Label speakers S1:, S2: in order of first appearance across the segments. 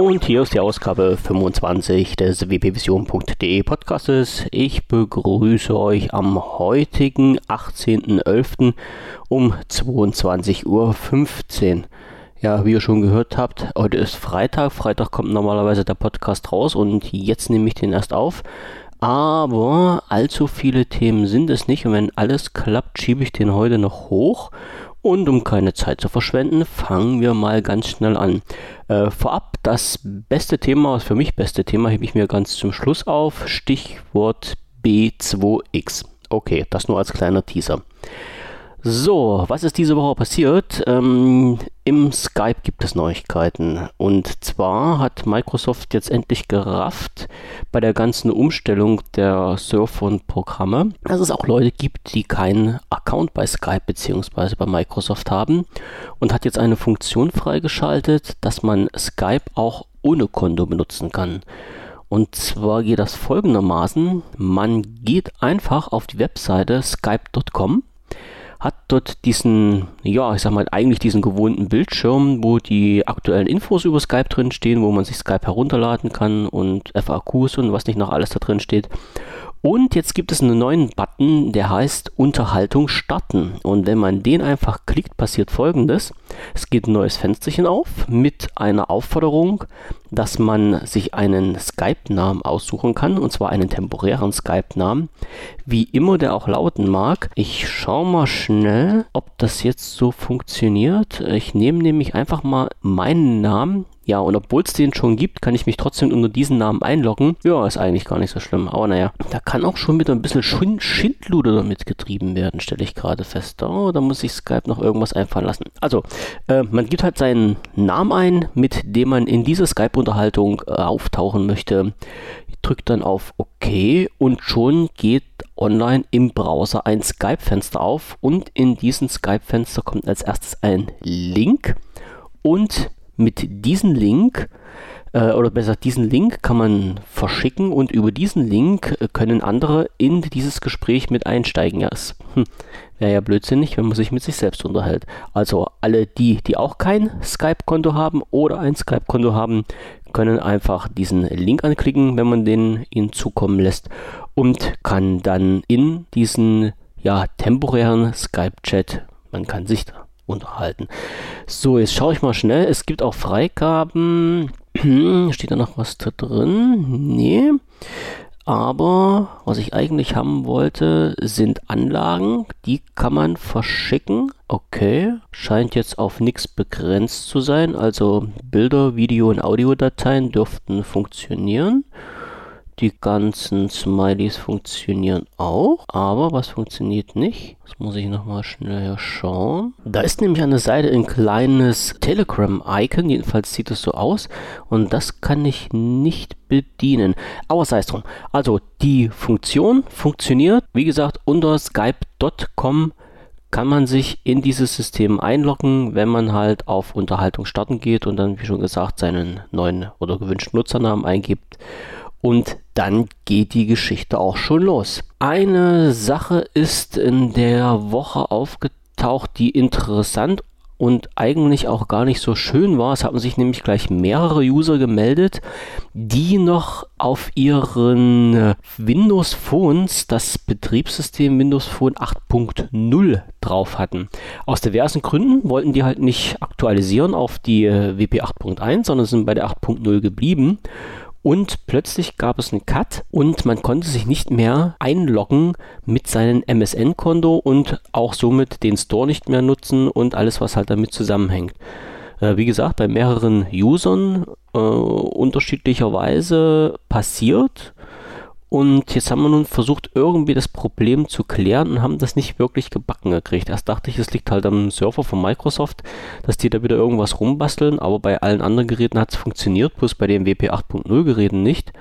S1: Und hier ist die Ausgabe 25 des wpvision.de Podcastes. Ich begrüße euch am heutigen 18.11. um 22.15 Uhr. Ja, wie ihr schon gehört habt, heute ist Freitag. Freitag kommt normalerweise der Podcast raus und jetzt nehme ich den erst auf. Aber allzu viele Themen sind es nicht und wenn alles klappt, schiebe ich den heute noch hoch und um keine Zeit zu verschwenden, fangen wir mal ganz schnell an. Äh, vorab, das beste Thema, das für mich beste Thema, hebe ich mir ganz zum Schluss auf. Stichwort B2X. Okay, das nur als kleiner Teaser. So, was ist diese Woche passiert? Ähm, Im Skype gibt es Neuigkeiten. Und zwar hat Microsoft jetzt endlich gerafft bei der ganzen Umstellung der Surfer und Programme, dass es auch Leute gibt, die keinen Account bei Skype bzw. bei Microsoft haben und hat jetzt eine Funktion freigeschaltet, dass man Skype auch ohne Konto benutzen kann. Und zwar geht das folgendermaßen. Man geht einfach auf die Webseite skype.com hat dort diesen, ja, ich sag mal, eigentlich diesen gewohnten Bildschirm, wo die aktuellen Infos über Skype drin stehen, wo man sich Skype herunterladen kann und FAQs und was nicht noch alles da drin steht. Und jetzt gibt es einen neuen Button, der heißt Unterhaltung starten. Und wenn man den einfach klickt, passiert folgendes. Es geht ein neues Fensterchen auf mit einer Aufforderung, dass man sich einen Skype-Namen aussuchen kann, und zwar einen temporären Skype-Namen, wie immer der auch lauten mag. Ich schaue mal schnell, ob das jetzt so funktioniert. Ich nehme nämlich einfach mal meinen Namen, ja, und obwohl es den schon gibt, kann ich mich trotzdem unter diesen Namen einloggen. Ja, ist eigentlich gar nicht so schlimm. Aber naja, da kann auch schon wieder ein bisschen Schind Schindluder damit getrieben werden, stelle ich gerade fest. Oh, da muss sich Skype noch irgendwas einfallen lassen. Also, äh, man gibt halt seinen Namen ein, mit dem man in dieser Skype-Unterhaltung äh, auftauchen möchte. Drückt dann auf OK und schon geht online im Browser ein Skype-Fenster auf und in diesem Skype-Fenster kommt als erstes ein Link und mit diesem Link äh, oder besser diesen Link kann man verschicken und über diesen Link äh, können andere in dieses Gespräch mit einsteigen. Ja, es hm, wäre ja blödsinnig, wenn man sich mit sich selbst unterhält. Also alle die, die auch kein Skype-Konto haben oder ein Skype-Konto haben, können einfach diesen Link anklicken, wenn man den ihnen zukommen lässt und kann dann in diesen ja, temporären Skype-Chat, man kann sich da unterhalten. So, jetzt schaue ich mal schnell. Es gibt auch Freigaben. Steht da noch was da drin? Nee. Aber was ich eigentlich haben wollte, sind Anlagen. Die kann man verschicken. Okay. Scheint jetzt auf nichts begrenzt zu sein. Also Bilder, Video und Audiodateien dürften funktionieren. Die ganzen Smileys funktionieren auch, aber was funktioniert nicht? Das muss ich nochmal schnell schauen. Da ist nämlich an der Seite ein kleines Telegram-Icon, jedenfalls sieht es so aus und das kann ich nicht bedienen. Aber sei es drum. Also die Funktion funktioniert, wie gesagt, unter skype.com kann man sich in dieses System einloggen, wenn man halt auf Unterhaltung starten geht und dann, wie schon gesagt, seinen neuen oder gewünschten Nutzernamen eingibt und dann geht die Geschichte auch schon los. Eine Sache ist in der Woche aufgetaucht, die interessant und eigentlich auch gar nicht so schön war. Es haben sich nämlich gleich mehrere User gemeldet, die noch auf ihren äh, Windows Phones das Betriebssystem Windows Phone 8.0 drauf hatten. Aus diversen Gründen wollten die halt nicht aktualisieren auf die äh, WP 8.1, sondern sind bei der 8.0 geblieben und plötzlich gab es einen Cut und man konnte sich nicht mehr einloggen mit seinem MSN-Konto und auch somit den Store nicht mehr nutzen und alles, was halt damit zusammenhängt. Äh, wie gesagt, bei mehreren Usern äh, unterschiedlicherweise passiert und jetzt haben wir nun versucht, irgendwie das Problem zu klären und haben das nicht wirklich gebacken gekriegt. Erst dachte ich, es liegt halt am Server von Microsoft, dass die da wieder irgendwas rumbasteln, aber bei allen anderen Geräten hat es funktioniert, bloß bei den WP 8.0 Geräten nicht.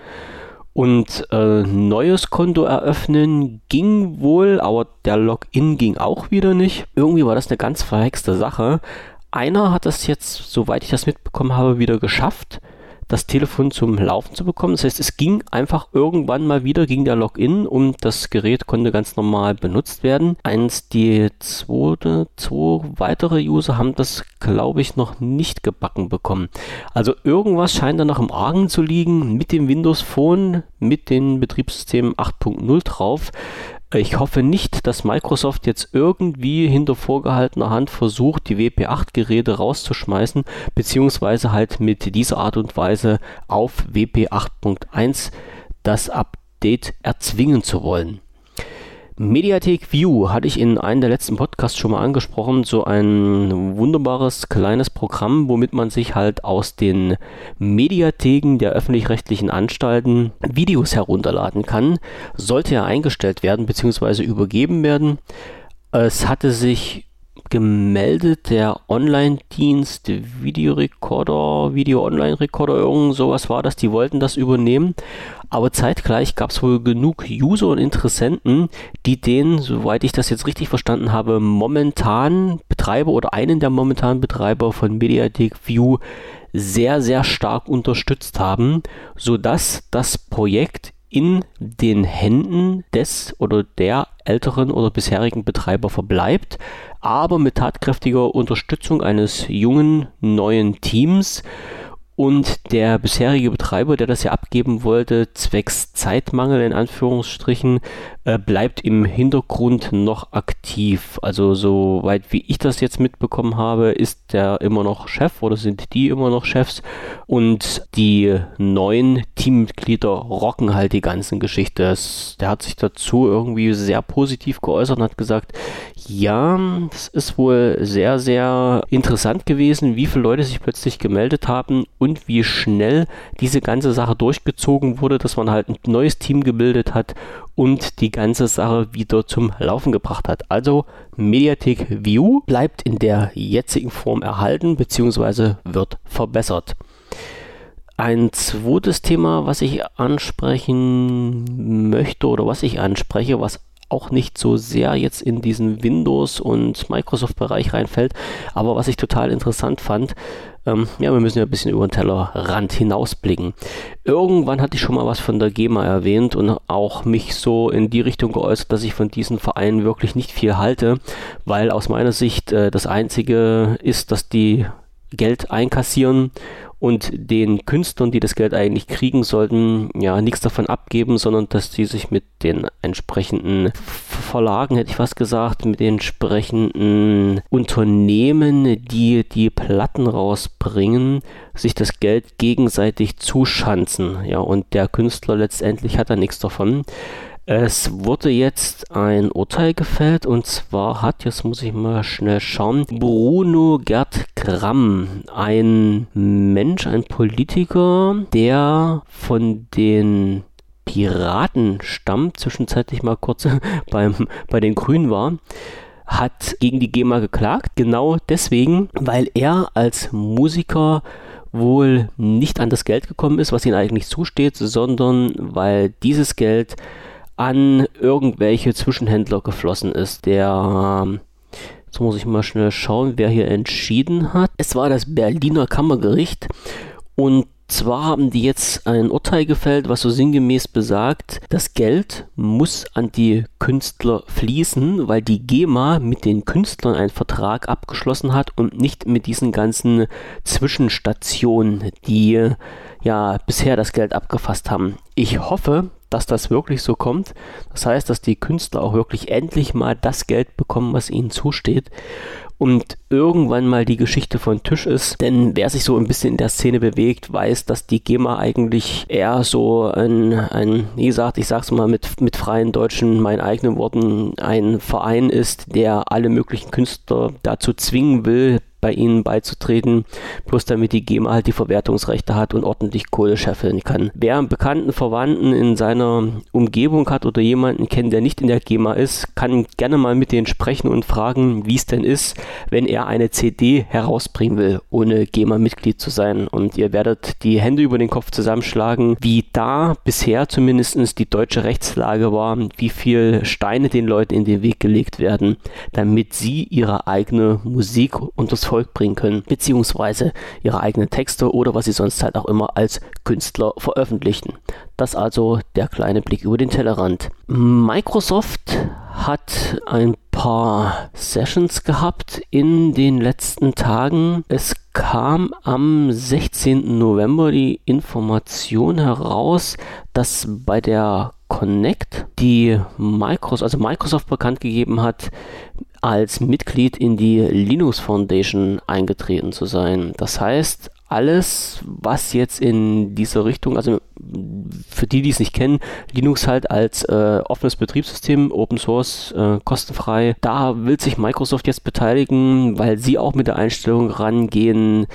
S1: Und äh, neues Konto eröffnen ging wohl, aber der Login ging auch wieder nicht. Irgendwie war das eine ganz verhexte Sache. Einer hat das jetzt, soweit ich das mitbekommen habe, wieder geschafft das Telefon zum Laufen zu bekommen. Das heißt, es ging einfach irgendwann mal wieder, ging der Login und das Gerät konnte ganz normal benutzt werden. Eins, die zweite, zwei weitere User haben das, glaube ich, noch nicht gebacken bekommen. Also irgendwas scheint da noch im Argen zu liegen mit dem Windows Phone, mit den Betriebssystemen 8.0 drauf. Ich hoffe nicht, dass Microsoft jetzt irgendwie hinter vorgehaltener Hand versucht, die WP8-Geräte rauszuschmeißen, beziehungsweise halt mit dieser Art und Weise auf WP 8.1 das Update erzwingen zu wollen. Mediatek View hatte ich in einem der letzten Podcasts schon mal angesprochen, so ein wunderbares kleines Programm, womit man sich halt aus den Mediatheken der öffentlich-rechtlichen Anstalten Videos herunterladen kann. Sollte ja eingestellt werden bzw. übergeben werden. Es hatte sich gemeldet, der Online-Dienst Videorekorder, Video-Online-Recorder, irgend sowas war das, die wollten das übernehmen. Aber zeitgleich gab es wohl genug User und Interessenten, die den, soweit ich das jetzt richtig verstanden habe, momentan Betreiber oder einen der momentanen Betreiber von Mediatek View sehr, sehr stark unterstützt haben, sodass das Projekt in den Händen des oder der älteren oder bisherigen Betreiber verbleibt, aber mit tatkräftiger Unterstützung eines jungen neuen Teams. Und der bisherige Betreiber, der das ja abgeben wollte, zwecks Zeitmangel in Anführungsstrichen, bleibt im Hintergrund noch aktiv. Also soweit wie ich das jetzt mitbekommen habe, ist der immer noch Chef oder sind die immer noch Chefs und die neuen Teammitglieder rocken halt die ganzen Geschichte. Das, der hat sich dazu irgendwie sehr positiv geäußert und hat gesagt, ja, es ist wohl sehr, sehr interessant gewesen, wie viele Leute sich plötzlich gemeldet haben und wie schnell diese ganze Sache durchgezogen wurde, dass man halt ein neues Team gebildet hat und die ganze Sache wieder zum Laufen gebracht hat. Also Mediatek View bleibt in der jetzigen Form erhalten bzw. wird verbessert. Ein zweites Thema, was ich ansprechen möchte oder was ich anspreche, was auch nicht so sehr jetzt in diesen Windows- und Microsoft-Bereich reinfällt, aber was ich total interessant fand, ähm, ja, wir müssen ja ein bisschen über den Tellerrand hinausblicken. Irgendwann hatte ich schon mal was von der GEMA erwähnt und auch mich so in die Richtung geäußert, dass ich von diesen Vereinen wirklich nicht viel halte, weil aus meiner Sicht äh, das Einzige ist, dass die Geld einkassieren und den Künstlern, die das Geld eigentlich kriegen sollten, ja, nichts davon abgeben, sondern dass sie sich mit den entsprechenden Verlagen, hätte ich fast gesagt, mit den entsprechenden Unternehmen, die die Platten rausbringen, sich das Geld gegenseitig zuschanzen. Ja, und der Künstler letztendlich hat da nichts davon. Es wurde jetzt ein Urteil gefällt und zwar hat, jetzt muss ich mal schnell schauen, Bruno Gerd Gramm, ein Mensch, ein Politiker, der von den Piraten stammt, zwischenzeitlich mal kurz beim, bei den Grünen war, hat gegen die GEMA geklagt, genau deswegen, weil er als Musiker wohl nicht an das Geld gekommen ist, was ihm eigentlich zusteht, sondern weil dieses Geld an irgendwelche Zwischenhändler geflossen ist. Der, ähm, jetzt muss ich mal schnell schauen, wer hier entschieden hat. Es war das Berliner Kammergericht und zwar haben die jetzt ein Urteil gefällt, was so sinngemäß besagt, das Geld muss an die Künstler fließen, weil die GEMA mit den Künstlern einen Vertrag abgeschlossen hat und nicht mit diesen ganzen Zwischenstationen, die ja bisher das Geld abgefasst haben. Ich hoffe, dass das wirklich so kommt. Das heißt, dass die Künstler auch wirklich endlich mal das Geld bekommen, was ihnen zusteht und irgendwann mal die Geschichte von Tisch ist. Denn wer sich so ein bisschen in der Szene bewegt, weiß, dass die GEMA eigentlich eher so ein, ein wie gesagt, ich sag's mal mit, mit freien Deutschen, meinen eigenen Worten, ein Verein ist, der alle möglichen Künstler dazu zwingen will, bei ihnen beizutreten, bloß damit die GEMA halt die Verwertungsrechte hat und ordentlich Kohle scheffeln kann. Wer einen bekannten Verwandten in seiner Umgebung hat oder jemanden kennt, der nicht in der GEMA ist, kann gerne mal mit denen sprechen und fragen, wie es denn ist, wenn er eine CD herausbringen will, ohne GEMA-Mitglied zu sein. Und ihr werdet die Hände über den Kopf zusammenschlagen, wie da bisher zumindest die deutsche Rechtslage war, wie viel Steine den Leuten in den Weg gelegt werden, damit sie ihre eigene Musik und das Volk bringen können, beziehungsweise ihre eigenen Texte oder was sie sonst halt auch immer als Künstler veröffentlichen. Das also der kleine Blick über den Tellerrand. Microsoft hat ein paar Sessions gehabt in den letzten Tagen. Es kam am 16. November die Information heraus, dass bei der Connect, die Microsoft, also Microsoft bekannt gegeben hat, als Mitglied in die Linux Foundation eingetreten zu sein. Das heißt, alles, was jetzt in dieser Richtung, also für die, die es nicht kennen, Linux halt als äh, offenes Betriebssystem, Open Source, äh, kostenfrei, da will sich Microsoft jetzt beteiligen, weil sie auch mit der Einstellung rangehen,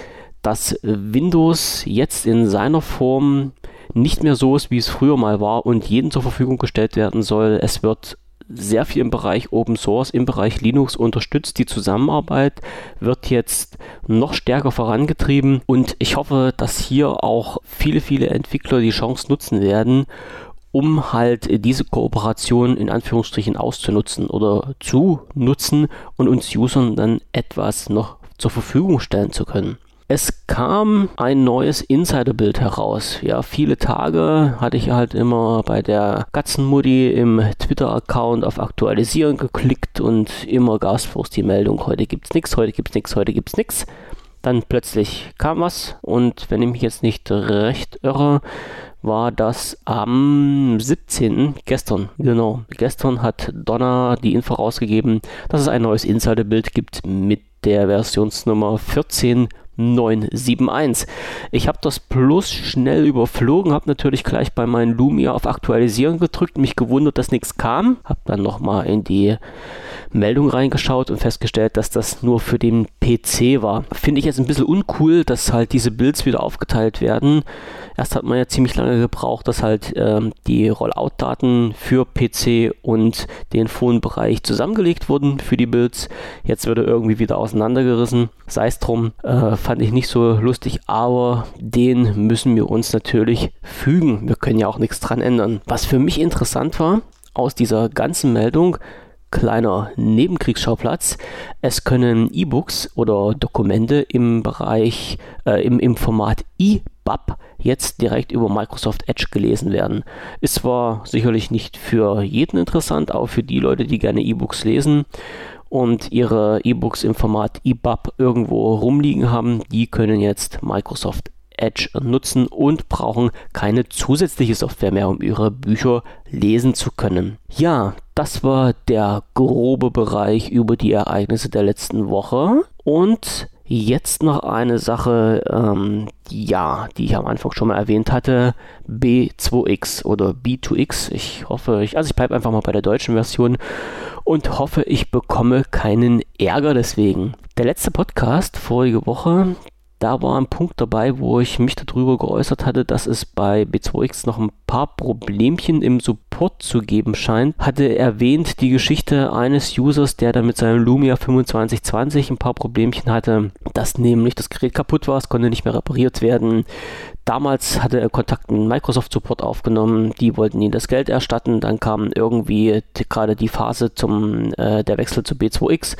S1: dass Windows jetzt in seiner Form nicht mehr so ist, wie es früher mal war und jedem zur Verfügung gestellt werden soll. Es wird sehr viel im Bereich Open Source, im Bereich Linux unterstützt. Die Zusammenarbeit wird jetzt noch stärker vorangetrieben und ich hoffe, dass hier auch viele, viele Entwickler die Chance nutzen werden, um halt diese Kooperation in Anführungsstrichen auszunutzen oder zu nutzen und uns Usern dann etwas noch zur Verfügung stellen zu können. Es kam ein neues Insider-Bild heraus. Ja, viele Tage hatte ich halt immer bei der Katzenmutti im Twitter-Account auf Aktualisieren geklickt und immer es die Meldung, heute gibt's nichts, heute gibt's nichts, heute gibt's nichts. Dann plötzlich kam was und wenn ich mich jetzt nicht recht irre, war das am 17. gestern. Genau, gestern hat Donner die Info rausgegeben, dass es ein neues Insider-Bild gibt mit der Versionsnummer 14 971. Ich habe das Plus schnell überflogen, habe natürlich gleich bei meinem Lumia auf Aktualisieren gedrückt, mich gewundert, dass nichts kam, habe dann nochmal in die Meldung reingeschaut und festgestellt, dass das nur für den PC war. Finde ich jetzt ein bisschen uncool, dass halt diese Builds wieder aufgeteilt werden. Erst hat man ja ziemlich lange gebraucht, dass halt ähm, die Rollout-Daten für PC und den Phone-Bereich zusammengelegt wurden für die Builds. Jetzt wird er irgendwie wieder auseinandergerissen. Sei es drum, äh, fand ich nicht so lustig, aber den müssen wir uns natürlich fügen. Wir können ja auch nichts dran ändern. Was für mich interessant war, aus dieser ganzen Meldung, kleiner Nebenkriegsschauplatz. Es können E-Books oder Dokumente im Bereich, äh, im, im Format EBUB jetzt direkt über Microsoft Edge gelesen werden. Ist zwar sicherlich nicht für jeden interessant, aber für die Leute, die gerne E-Books lesen und ihre E-Books im Format EBUB irgendwo rumliegen haben, die können jetzt Microsoft Edge nutzen und brauchen keine zusätzliche Software mehr, um ihre Bücher lesen zu können. Ja, das war der grobe Bereich über die Ereignisse der letzten Woche. Und jetzt noch eine Sache, ähm, ja, die ich am Anfang schon mal erwähnt hatte, B2X oder B2X. Ich hoffe, ich, also ich bleibe einfach mal bei der deutschen Version und hoffe, ich bekomme keinen Ärger deswegen. Der letzte Podcast vorige Woche, da war ein Punkt dabei, wo ich mich darüber geäußert hatte, dass es bei B2X noch ein paar Problemchen im Support zu geben scheint. Hatte erwähnt die Geschichte eines Users, der da mit seinem Lumia 2520 ein paar Problemchen hatte, dass nämlich das Gerät kaputt war, es konnte nicht mehr repariert werden. Damals hatte er Kontakt mit Microsoft Support aufgenommen, die wollten ihm das Geld erstatten, dann kam irgendwie gerade die Phase zum äh, der Wechsel zu B2X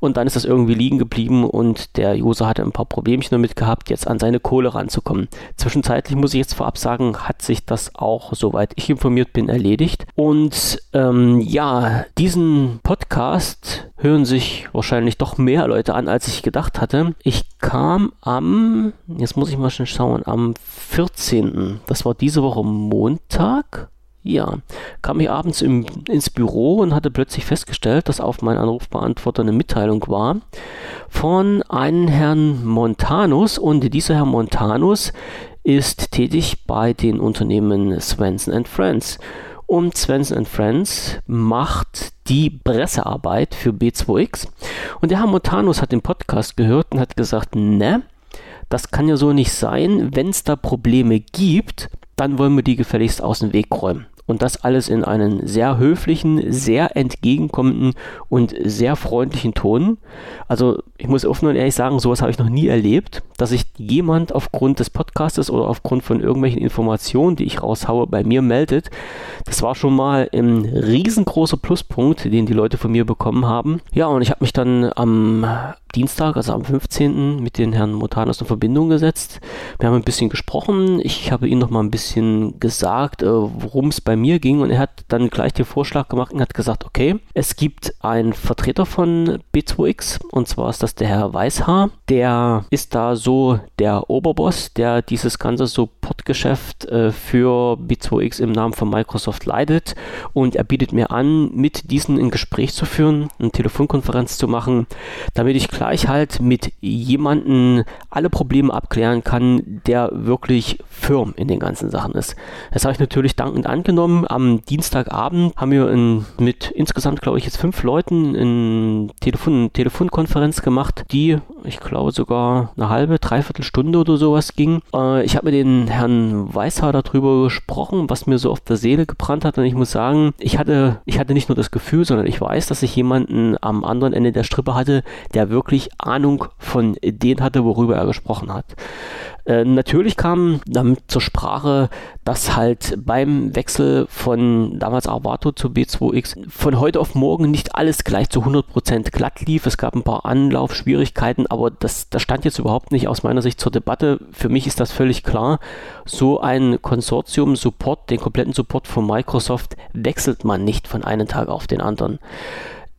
S1: und dann ist das irgendwie liegen geblieben und der User hatte ein paar Problemchen damit gehabt, jetzt an seine Kohle ranzukommen. Zwischenzeitlich muss ich jetzt vorab sagen, hat sich das auch, soweit ich informiert bin, erledigt. Und ähm, ja, diesen Podcast hören sich wahrscheinlich doch mehr Leute an, als ich gedacht hatte. Ich kam am, jetzt muss ich mal schon schauen, am 14. Das war diese Woche Montag. Ja, kam ich abends im, ins Büro und hatte plötzlich festgestellt, dass auf meinen Anrufbeantworter eine Mitteilung war von einem Herrn Montanus und dieser Herr Montanus ist tätig bei den Unternehmen Svensson Friends. Und Svensson Friends macht die Pressearbeit für B2X. Und der Herr Montanus hat den Podcast gehört und hat gesagt, ne, das kann ja so nicht sein. Wenn es da Probleme gibt, dann wollen wir die gefälligst aus dem Weg räumen. Und das alles in einen sehr höflichen, sehr entgegenkommenden und sehr freundlichen Ton. Also ich muss offen und ehrlich sagen, sowas habe ich noch nie erlebt, dass sich jemand aufgrund des Podcastes oder aufgrund von irgendwelchen Informationen, die ich raushaue, bei mir meldet. Das war schon mal ein riesengroßer Pluspunkt, den die Leute von mir bekommen haben. Ja, und ich habe mich dann am Dienstag, also am 15. mit den Herrn Montanus in Verbindung gesetzt. Wir haben ein bisschen gesprochen. Ich habe ihm noch mal ein bisschen gesagt, äh, worum es bei mir ging und er hat dann gleich den Vorschlag gemacht und hat gesagt, okay, es gibt einen Vertreter von B2X und zwar ist das der Herr Weißhaar. Der ist da so der Oberboss, der dieses ganze Support-Geschäft äh, für B2X im Namen von Microsoft leitet und er bietet mir an, mit diesen ein Gespräch zu führen, eine Telefonkonferenz zu machen, damit ich gleich halt mit jemandem alle Probleme abklären kann, der wirklich firm in den ganzen Sachen ist. Das habe ich natürlich dankend angenommen. Am Dienstagabend haben wir in, mit insgesamt, glaube ich, jetzt fünf Leuten eine Telefon Telefonkonferenz gemacht, die, ich glaube, sogar eine halbe, dreiviertel Stunde oder sowas ging. Äh, ich habe mit den Herrn Weißhaar darüber gesprochen, was mir so auf der Seele gebrannt hat und ich muss sagen, ich hatte, ich hatte nicht nur das Gefühl, sondern ich weiß, dass ich jemanden am anderen Ende der Strippe hatte, der wirklich Ahnung von denen hatte, worüber er gesprochen hat. Äh, natürlich kam damit zur Sprache, dass halt beim Wechsel von damals Arvato zu B2X von heute auf morgen nicht alles gleich zu 100% glatt lief. Es gab ein paar Anlaufschwierigkeiten, aber das, das stand jetzt überhaupt nicht aus meiner Sicht zur Debatte. Für mich ist das völlig klar. So ein Konsortium-Support, den kompletten Support von Microsoft, wechselt man nicht von einem Tag auf den anderen.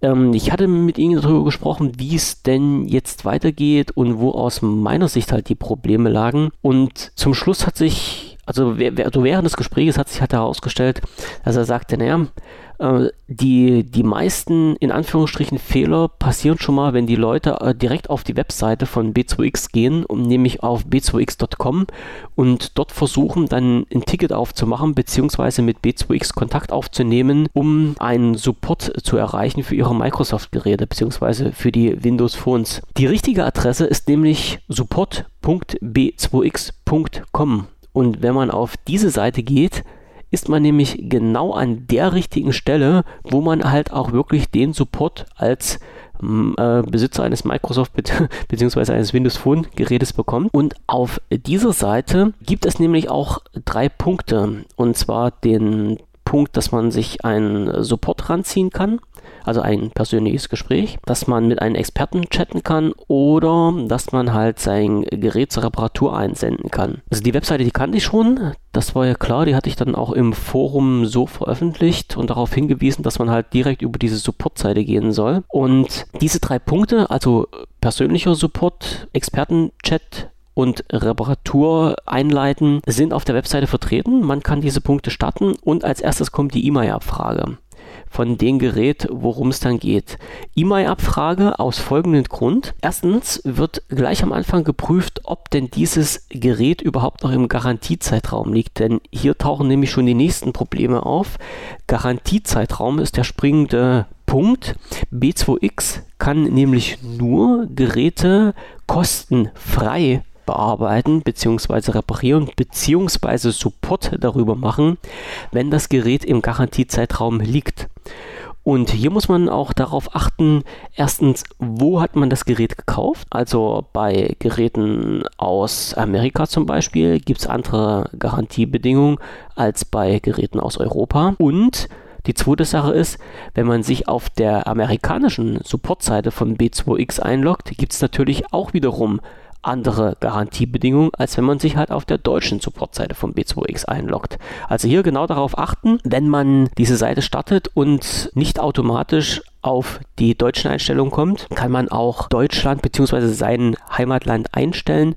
S1: Ähm, ich hatte mit ihnen darüber gesprochen, wie es denn jetzt weitergeht und wo aus meiner Sicht halt die Probleme lagen. Und zum Schluss hat sich, also während des Gesprächs hat sich halt herausgestellt, dass er sagte, naja, äh, die, die meisten, in Anführungsstrichen, Fehler passieren schon mal, wenn die Leute äh, direkt auf die Webseite von B2X gehen, um nämlich auf b2x.com und dort versuchen, dann ein Ticket aufzumachen, beziehungsweise mit B2X Kontakt aufzunehmen, um einen Support zu erreichen für ihre Microsoft-Geräte, beziehungsweise für die Windows Phones. Die richtige Adresse ist nämlich support.b2x.com. Und wenn man auf diese Seite geht, ist man nämlich genau an der richtigen Stelle, wo man halt auch wirklich den Support als mm, äh, Besitzer eines Microsoft bzw. eines Windows Phone Gerätes bekommt. Und auf dieser Seite gibt es nämlich auch drei Punkte. Und zwar den Punkt, dass man sich einen Support ranziehen kann also ein persönliches Gespräch, dass man mit einem Experten chatten kann oder dass man halt sein Gerät zur Reparatur einsenden kann. Also die Webseite, die kannte ich schon, das war ja klar, die hatte ich dann auch im Forum so veröffentlicht und darauf hingewiesen, dass man halt direkt über diese Support-Seite gehen soll. Und diese drei Punkte, also persönlicher Support, Experten-Chat, und Reparatur einleiten, sind auf der Webseite vertreten. Man kann diese Punkte starten und als erstes kommt die E-Mail-Abfrage von dem Gerät, worum es dann geht. E-Mail-Abfrage aus folgendem Grund. Erstens wird gleich am Anfang geprüft, ob denn dieses Gerät überhaupt noch im Garantiezeitraum liegt, denn hier tauchen nämlich schon die nächsten Probleme auf. Garantiezeitraum ist der springende Punkt. B2X kann nämlich nur Geräte kostenfrei bearbeiten bzw. reparieren bzw. Support darüber machen, wenn das Gerät im Garantiezeitraum liegt. Und hier muss man auch darauf achten, erstens, wo hat man das Gerät gekauft? Also bei Geräten aus Amerika zum Beispiel gibt es andere Garantiebedingungen als bei Geräten aus Europa. Und die zweite Sache ist, wenn man sich auf der amerikanischen Supportseite von B2X einloggt, gibt es natürlich auch wiederum andere Garantiebedingungen, als wenn man sich halt auf der deutschen Supportseite von B2X einloggt. Also hier genau darauf achten, wenn man diese Seite startet und nicht automatisch auf die deutschen Einstellungen kommt, kann man auch Deutschland bzw. sein Heimatland einstellen,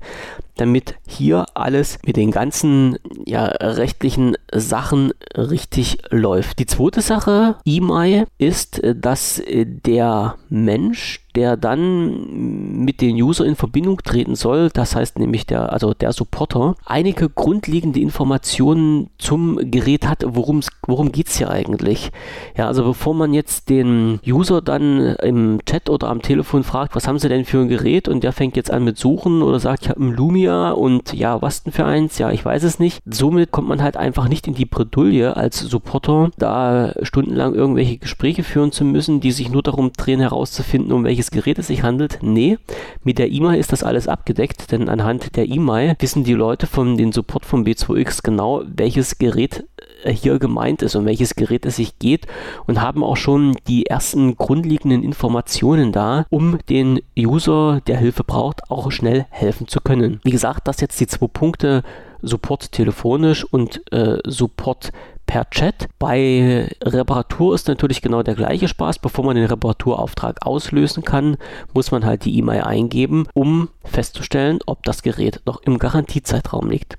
S1: damit hier alles mit den ganzen ja, rechtlichen Sachen richtig läuft. Die zweite Sache, E-Mail, ist, dass der Mensch, der dann mit den User in Verbindung treten soll, das heißt nämlich der, also der Supporter, einige grundlegende Informationen zum Gerät hat, worum geht es hier eigentlich. Ja, also bevor man jetzt den User dann im Chat oder am Telefon fragt, was haben sie denn für ein Gerät und der fängt jetzt an mit Suchen oder sagt, ich habe ein Lumia und ja, was denn für eins? Ja, ich weiß es nicht. Somit kommt man halt einfach nicht in die Bredouille als Supporter, da stundenlang irgendwelche Gespräche führen zu müssen, die sich nur darum drehen herauszufinden, um welches Gerät es sich handelt. Nee, mit der E-Mail ist das alles abgedeckt, denn anhand der E-Mail wissen die Leute von den Support von B2X genau, welches Gerät hier gemeint ist, um welches Gerät es sich geht und haben auch schon die ersten grundlegenden Informationen da, um den User, der Hilfe braucht, auch schnell helfen zu können. Wie gesagt, das jetzt die zwei Punkte Support telefonisch und äh, Support per Chat. Bei Reparatur ist natürlich genau der gleiche Spaß. Bevor man den Reparaturauftrag auslösen kann, muss man halt die E-Mail eingeben, um festzustellen, ob das Gerät noch im Garantiezeitraum liegt.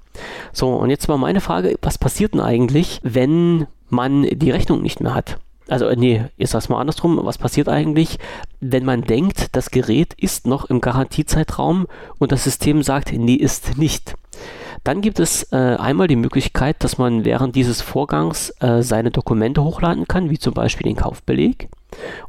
S1: So, und jetzt mal meine Frage, was passiert denn eigentlich, wenn man die Rechnung nicht mehr hat? Also, nee, ich sag's mal andersrum. Was passiert eigentlich, wenn man denkt, das Gerät ist noch im Garantiezeitraum und das System sagt, nee, ist nicht? Dann gibt es äh, einmal die Möglichkeit, dass man während dieses Vorgangs äh, seine Dokumente hochladen kann, wie zum Beispiel den Kaufbeleg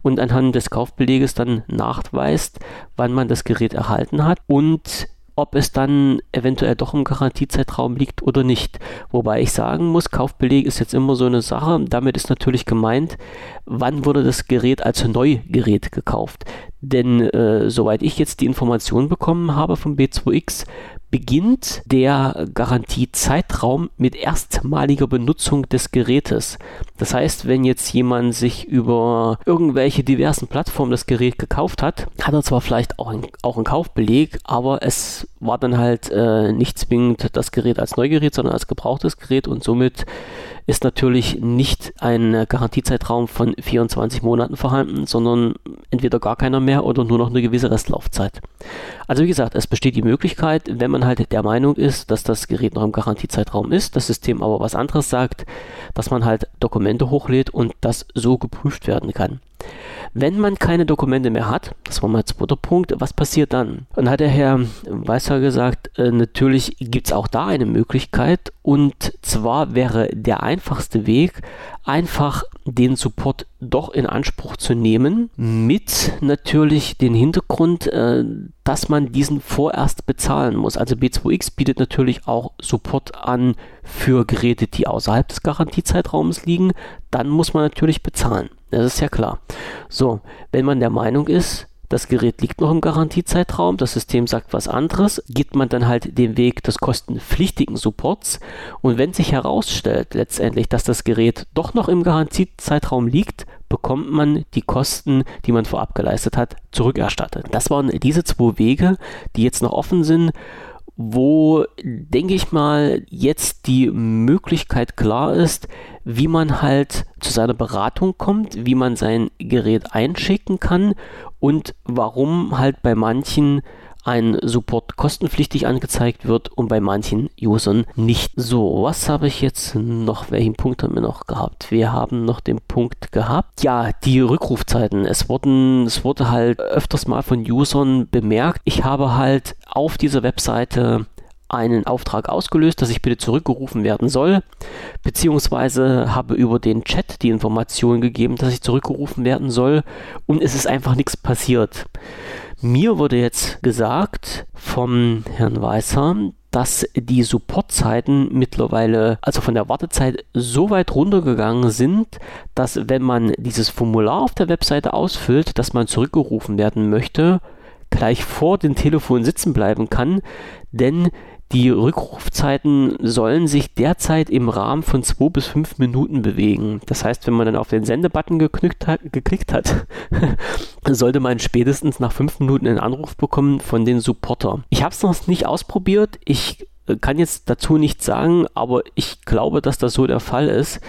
S1: und anhand des Kaufbeleges dann nachweist, wann man das Gerät erhalten hat und ob es dann eventuell doch im Garantiezeitraum liegt oder nicht. Wobei ich sagen muss, Kaufbeleg ist jetzt immer so eine Sache. Damit ist natürlich gemeint, wann wurde das Gerät als Neugerät gekauft. Denn äh, soweit ich jetzt die Information bekommen habe vom B2X, beginnt der Garantiezeitraum mit erstmaliger Benutzung des Gerätes. Das heißt, wenn jetzt jemand sich über irgendwelche diversen Plattformen das Gerät gekauft hat, hat er zwar vielleicht auch, ein, auch einen Kaufbeleg, aber es war dann halt äh, nicht zwingend das Gerät als Neugerät, sondern als gebrauchtes Gerät und somit ist natürlich nicht ein Garantiezeitraum von 24 Monaten vorhanden, sondern entweder gar keiner mehr oder nur noch eine gewisse Restlaufzeit. Also wie gesagt, es besteht die Möglichkeit, wenn man halt der Meinung ist, dass das Gerät noch im Garantiezeitraum ist, das System aber was anderes sagt, dass man halt Dokumente hochlädt und das so geprüft werden kann. Wenn man keine Dokumente mehr hat, das war mein zweiter Punkt, was passiert dann? Und hat der Herr Weißer gesagt, äh, natürlich gibt es auch da eine Möglichkeit und zwar wäre der einfachste Weg, einfach den Support doch in Anspruch zu nehmen, mit natürlich den Hintergrund, äh, dass man diesen vorerst bezahlen muss. Also B2X bietet natürlich auch Support an für Geräte, die außerhalb des Garantiezeitraums liegen. Dann muss man natürlich bezahlen. Das ist ja klar. So, wenn man der Meinung ist, das Gerät liegt noch im Garantiezeitraum, das System sagt was anderes, geht man dann halt den Weg des kostenpflichtigen Supports. Und wenn sich herausstellt letztendlich, dass das Gerät doch noch im Garantiezeitraum liegt, bekommt man die Kosten, die man vorab geleistet hat, zurückerstattet. Das waren diese zwei Wege, die jetzt noch offen sind wo, denke ich mal, jetzt die Möglichkeit klar ist, wie man halt zu seiner Beratung kommt, wie man sein Gerät einschicken kann und warum halt bei manchen ein Support kostenpflichtig angezeigt wird und bei manchen Usern nicht. So, was habe ich jetzt noch? Welchen Punkt haben wir noch gehabt? Wir haben noch den Punkt gehabt. Ja, die Rückrufzeiten. Es wurden, es wurde halt öfters mal von Usern bemerkt. Ich habe halt auf dieser Webseite einen Auftrag ausgelöst, dass ich bitte zurückgerufen werden soll, beziehungsweise habe über den Chat die Information gegeben, dass ich zurückgerufen werden soll und es ist einfach nichts passiert. Mir wurde jetzt gesagt vom Herrn Weißer, dass die Supportzeiten mittlerweile, also von der Wartezeit, so weit runtergegangen sind, dass wenn man dieses Formular auf der Webseite ausfüllt, dass man zurückgerufen werden möchte, gleich vor dem Telefon sitzen bleiben kann, denn die Rückrufzeiten sollen sich derzeit im Rahmen von zwei bis fünf Minuten bewegen. Das heißt, wenn man dann auf den Sendebutton geklickt hat, geklickt hat sollte man spätestens nach fünf Minuten einen Anruf bekommen von den Supporter. Ich habe es noch nicht ausprobiert. Ich äh, kann jetzt dazu nichts sagen, aber ich glaube, dass das so der Fall ist.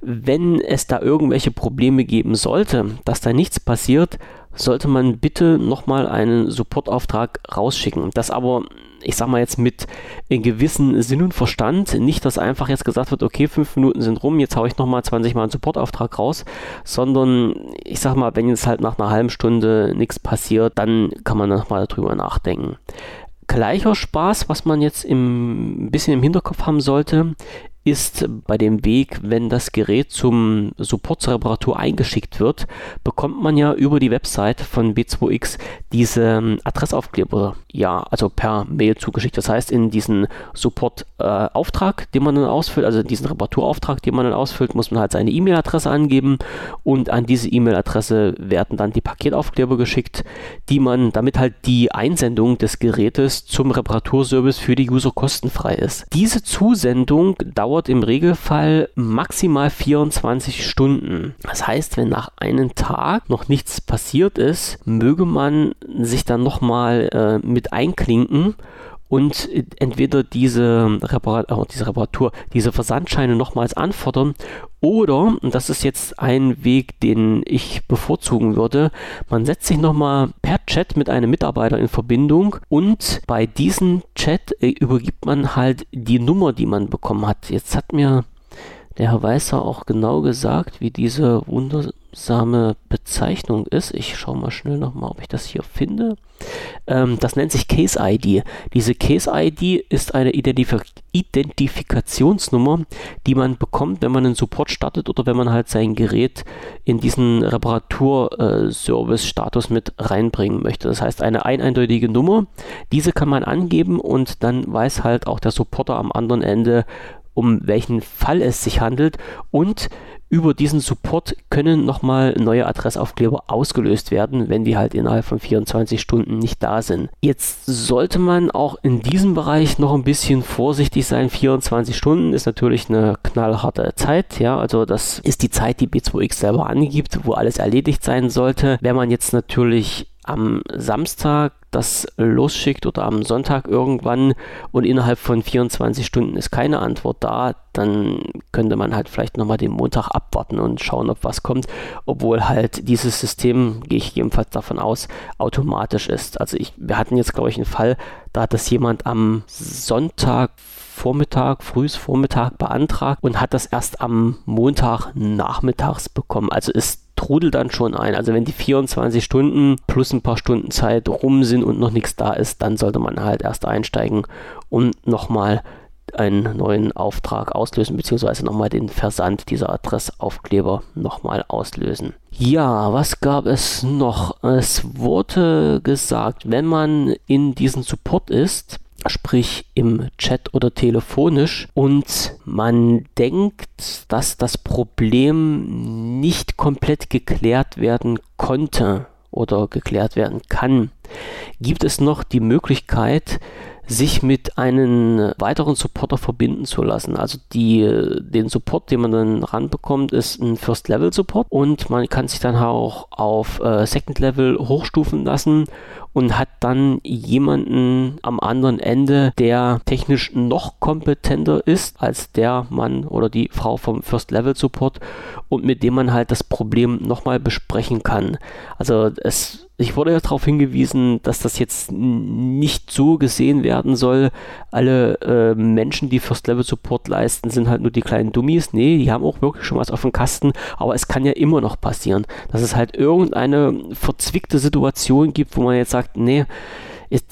S1: Wenn es da irgendwelche Probleme geben sollte, dass da nichts passiert, sollte man bitte nochmal einen Supportauftrag rausschicken. Das aber, ich sag mal jetzt mit in gewissen Sinn und Verstand, nicht, dass einfach jetzt gesagt wird, okay, fünf Minuten sind rum, jetzt haue ich nochmal 20 Mal einen Supportauftrag raus, sondern ich sag mal, wenn jetzt halt nach einer halben Stunde nichts passiert, dann kann man nochmal darüber nachdenken. Gleicher Spaß, was man jetzt im, ein bisschen im Hinterkopf haben sollte, ist bei dem Weg, wenn das Gerät zum Support zur Reparatur eingeschickt wird, bekommt man ja über die Website von B2X diese ähm, Adressaufkleber, ja, also per Mail zugeschickt. Das heißt, in diesen Support-Auftrag, äh, den man dann ausfüllt, also diesen Reparaturauftrag, den man dann ausfüllt, muss man halt seine E-Mail-Adresse angeben und an diese E-Mail-Adresse werden dann die Paketaufkleber geschickt, die man, damit halt die Einsendung des Gerätes zum Reparaturservice für die User kostenfrei ist. Diese Zusendung dauert dauert im Regelfall maximal 24 Stunden. Das heißt, wenn nach einem Tag noch nichts passiert ist, möge man sich dann nochmal äh, mit einklinken und entweder diese, Reparatur, oh, diese Reparatur, diese Versandscheine nochmals anfordern oder, und das ist jetzt ein Weg, den ich bevorzugen würde, man setzt sich nochmal per Chat mit einem Mitarbeiter in Verbindung und bei diesem Chat äh, übergibt man halt die Nummer, die man bekommen hat. Jetzt hat mir der Herr Weißer auch genau gesagt, wie diese wundersame Bezeichnung ist. Ich schaue mal schnell nochmal, ob ich das hier finde. Ähm, das nennt sich Case ID. Diese Case ID ist eine Identif Identifikationsnummer, die man bekommt, wenn man einen Support startet oder wenn man halt sein Gerät in diesen Reparaturservice-Status mit reinbringen möchte. Das heißt, eine eindeutige Nummer. Diese kann man angeben und dann weiß halt auch der Supporter am anderen Ende, um welchen Fall es sich handelt und über diesen Support können nochmal neue Adressaufkleber ausgelöst werden, wenn die halt innerhalb von 24 Stunden nicht da sind. Jetzt sollte man auch in diesem Bereich noch ein bisschen vorsichtig sein. 24 Stunden ist natürlich eine knallharte Zeit, ja, also das ist die Zeit, die B2X selber angibt, wo alles erledigt sein sollte. Wenn man jetzt natürlich am Samstag das losschickt oder am Sonntag irgendwann und innerhalb von 24 Stunden ist keine Antwort da, dann könnte man halt vielleicht nochmal den Montag abwarten und schauen, ob was kommt, obwohl halt dieses System, gehe ich jedenfalls davon aus, automatisch ist. Also ich, wir hatten jetzt, glaube ich, einen Fall, da hat das jemand am Sonntag Vormittag, frühes Vormittag beantragt und hat das erst am Montag nachmittags bekommen. Also ist trudelt dann schon ein. Also wenn die 24 Stunden plus ein paar Stunden Zeit rum sind und noch nichts da ist, dann sollte man halt erst einsteigen und nochmal einen neuen Auftrag auslösen, beziehungsweise nochmal den Versand dieser Adressaufkleber nochmal auslösen. Ja, was gab es noch? Es wurde gesagt, wenn man in diesem Support ist, sprich im Chat oder telefonisch. Und man denkt, dass das Problem nicht komplett geklärt werden konnte oder geklärt werden kann, gibt es noch die Möglichkeit, sich mit einem weiteren Supporter verbinden zu lassen. Also die, den Support, den man dann ranbekommt, ist ein First Level Support und man kann sich dann auch auf äh, Second Level hochstufen lassen und hat dann jemanden am anderen Ende, der technisch noch kompetenter ist als der Mann oder die Frau vom First Level Support und mit dem man halt das Problem nochmal besprechen kann. Also es ich wurde ja darauf hingewiesen, dass das jetzt nicht so gesehen werden soll. Alle äh, Menschen, die First Level Support leisten, sind halt nur die kleinen Dummies. Nee, die haben auch wirklich schon was auf dem Kasten, aber es kann ja immer noch passieren, dass es halt irgendeine verzwickte Situation gibt, wo man jetzt sagt, nee,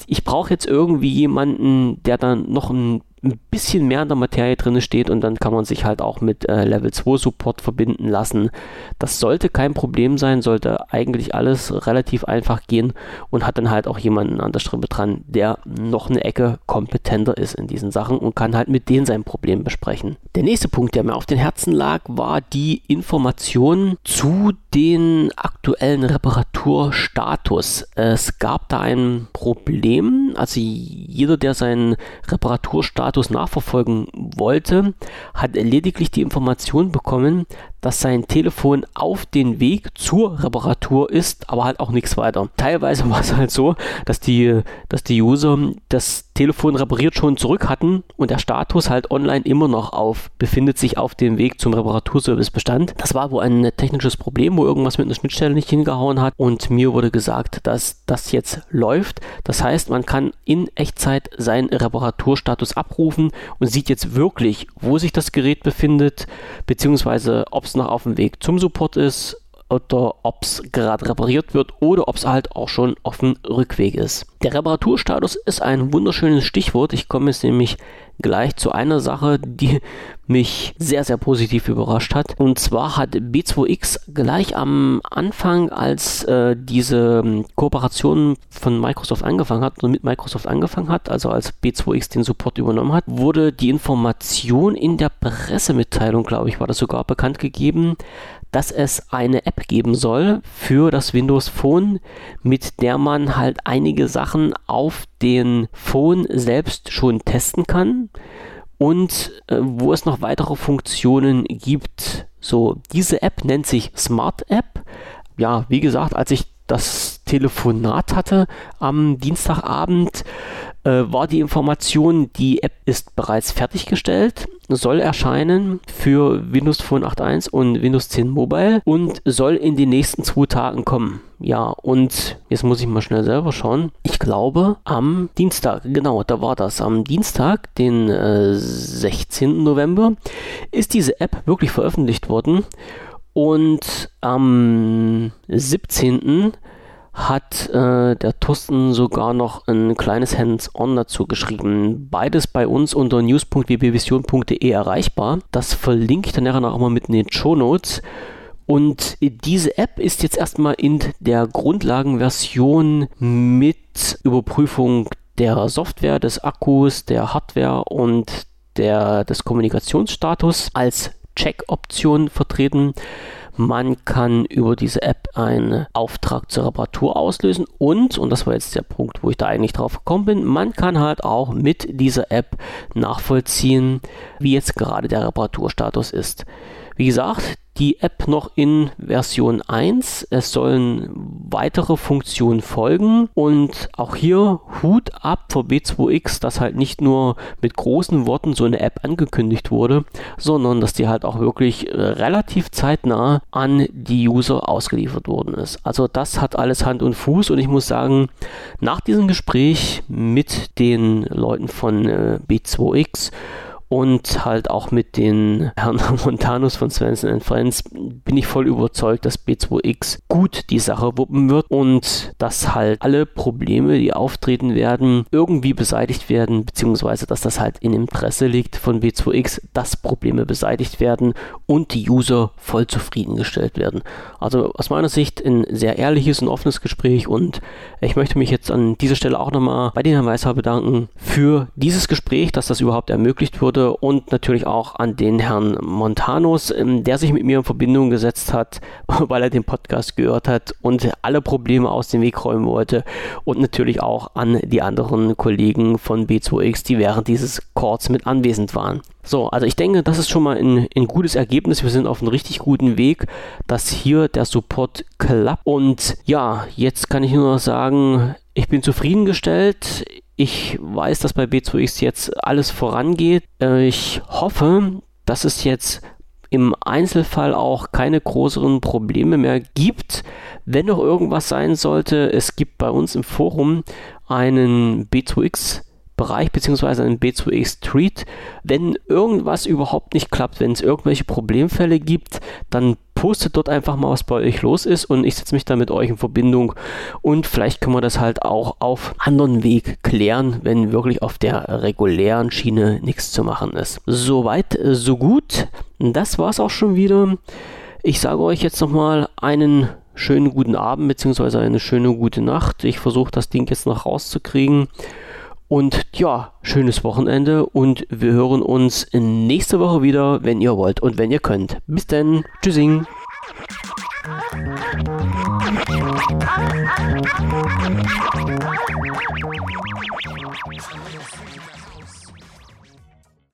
S1: ich brauche jetzt irgendwie jemanden, der dann noch ein ein bisschen mehr in der Materie drin steht und dann kann man sich halt auch mit äh, Level 2 Support verbinden lassen. Das sollte kein Problem sein, sollte eigentlich alles relativ einfach gehen und hat dann halt auch jemanden an der Strippe dran, der noch eine Ecke kompetenter ist in diesen Sachen und kann halt mit denen sein Problem besprechen. Der nächste Punkt, der mir auf den Herzen lag, war die Information zu den aktuellen Reparaturstatus. Es gab da ein Problem, also jeder, der seinen Reparaturstatus Status nachverfolgen wollte, hat lediglich die Information bekommen, dass sein Telefon auf den Weg zur Reparatur ist, aber halt auch nichts weiter. Teilweise war es halt so, dass die, dass die User das Telefon repariert schon zurück hatten und der Status halt online immer noch auf, befindet sich auf dem Weg zum Reparaturservice bestand. Das war wohl ein technisches Problem, wo irgendwas mit einer Schnittstelle nicht hingehauen hat und mir wurde gesagt, dass das jetzt läuft. Das heißt, man kann in Echtzeit seinen Reparaturstatus abrufen und sieht jetzt wirklich, wo sich das Gerät befindet, beziehungsweise ob es es noch auf dem Weg zum Support ist oder ob es gerade repariert wird oder ob es halt auch schon auf dem Rückweg ist. Der Reparaturstatus ist ein wunderschönes Stichwort. Ich komme jetzt nämlich gleich zu einer Sache, die mich sehr, sehr positiv überrascht hat. Und zwar hat B2X gleich am Anfang, als äh, diese ähm, Kooperation von Microsoft angefangen hat und mit Microsoft angefangen hat, also als B2X den Support übernommen hat, wurde die Information in der Pressemitteilung, glaube ich, war das sogar bekannt gegeben, dass es eine App geben soll für das Windows Phone, mit der man halt einige Sachen auf den Phone selbst schon testen kann und äh, wo es noch weitere Funktionen gibt. So, diese App nennt sich Smart App. Ja, wie gesagt, als ich das Telefonat hatte am Dienstagabend, äh, war die Information, die App ist bereits fertiggestellt, soll erscheinen für Windows Phone 8.1 und Windows 10 Mobile und soll in den nächsten zwei Tagen kommen. Ja, und jetzt muss ich mal schnell selber schauen. Ich glaube, am Dienstag, genau, da war das. Am Dienstag, den äh, 16. November, ist diese App wirklich veröffentlicht worden. Und am 17 hat äh, der Thorsten sogar noch ein kleines Hands-on dazu geschrieben. Beides bei uns unter news.wbvision.de erreichbar. Das verlinke ich dann nachher noch mal mit in den Show Notes. Und diese App ist jetzt erstmal in der Grundlagenversion mit Überprüfung der Software, des Akkus, der Hardware und der, des Kommunikationsstatus als Check-Option vertreten. Man kann über diese App einen Auftrag zur Reparatur auslösen und, und das war jetzt der Punkt, wo ich da eigentlich drauf gekommen bin, man kann halt auch mit dieser App nachvollziehen, wie jetzt gerade der Reparaturstatus ist. Wie gesagt, die App noch in Version 1. Es sollen weitere Funktionen folgen und auch hier Hut ab für B2X, dass halt nicht nur mit großen Worten so eine App angekündigt wurde, sondern dass die halt auch wirklich äh, relativ zeitnah an die User ausgeliefert worden ist. Also das hat alles Hand und Fuß und ich muss sagen, nach diesem Gespräch mit den Leuten von äh, B2X und halt auch mit den Herrn Montanus von Svensson Friends bin ich voll überzeugt, dass B2X gut die Sache wuppen wird und dass halt alle Probleme, die auftreten werden, irgendwie beseitigt werden, beziehungsweise dass das halt in Interesse liegt von B2X, dass Probleme beseitigt werden und die User voll zufriedengestellt werden. Also aus meiner Sicht ein sehr ehrliches und offenes Gespräch und ich möchte mich jetzt an dieser Stelle auch nochmal bei den Herrn Weishaar bedanken für dieses Gespräch, dass das überhaupt ermöglicht wurde Episode und natürlich auch an den Herrn Montanus, ähm, der sich mit mir in Verbindung gesetzt hat, weil er den Podcast gehört hat und alle Probleme aus dem Weg räumen wollte und natürlich auch an die anderen Kollegen von B2X, die während dieses Chords mit anwesend waren. So, also ich denke, das ist schon mal ein, ein gutes Ergebnis. Wir sind auf einem richtig guten Weg, dass hier der Support klappt. Und ja, jetzt kann ich nur noch sagen, ich bin zufriedengestellt. Ich weiß, dass bei B2X jetzt alles vorangeht. Äh, ich hoffe, dass es jetzt im Einzelfall auch keine größeren Probleme mehr gibt. Wenn noch irgendwas sein sollte, es gibt bei uns im Forum einen B2X Bereich beziehungsweise einen B2X Street. Wenn irgendwas überhaupt nicht klappt, wenn es irgendwelche Problemfälle gibt, dann postet dort einfach mal, was bei euch los ist und ich setze mich dann mit euch in Verbindung und vielleicht können wir das halt auch auf anderen Weg klären, wenn wirklich auf der regulären Schiene nichts zu machen ist. Soweit, so gut. Das war's auch schon wieder. Ich sage euch jetzt nochmal einen schönen guten Abend bzw. eine schöne gute Nacht. Ich versuche das Ding jetzt noch rauszukriegen. Und ja, schönes Wochenende und wir hören uns nächste Woche wieder, wenn ihr wollt und wenn ihr könnt. Bis dann. Tschüssing.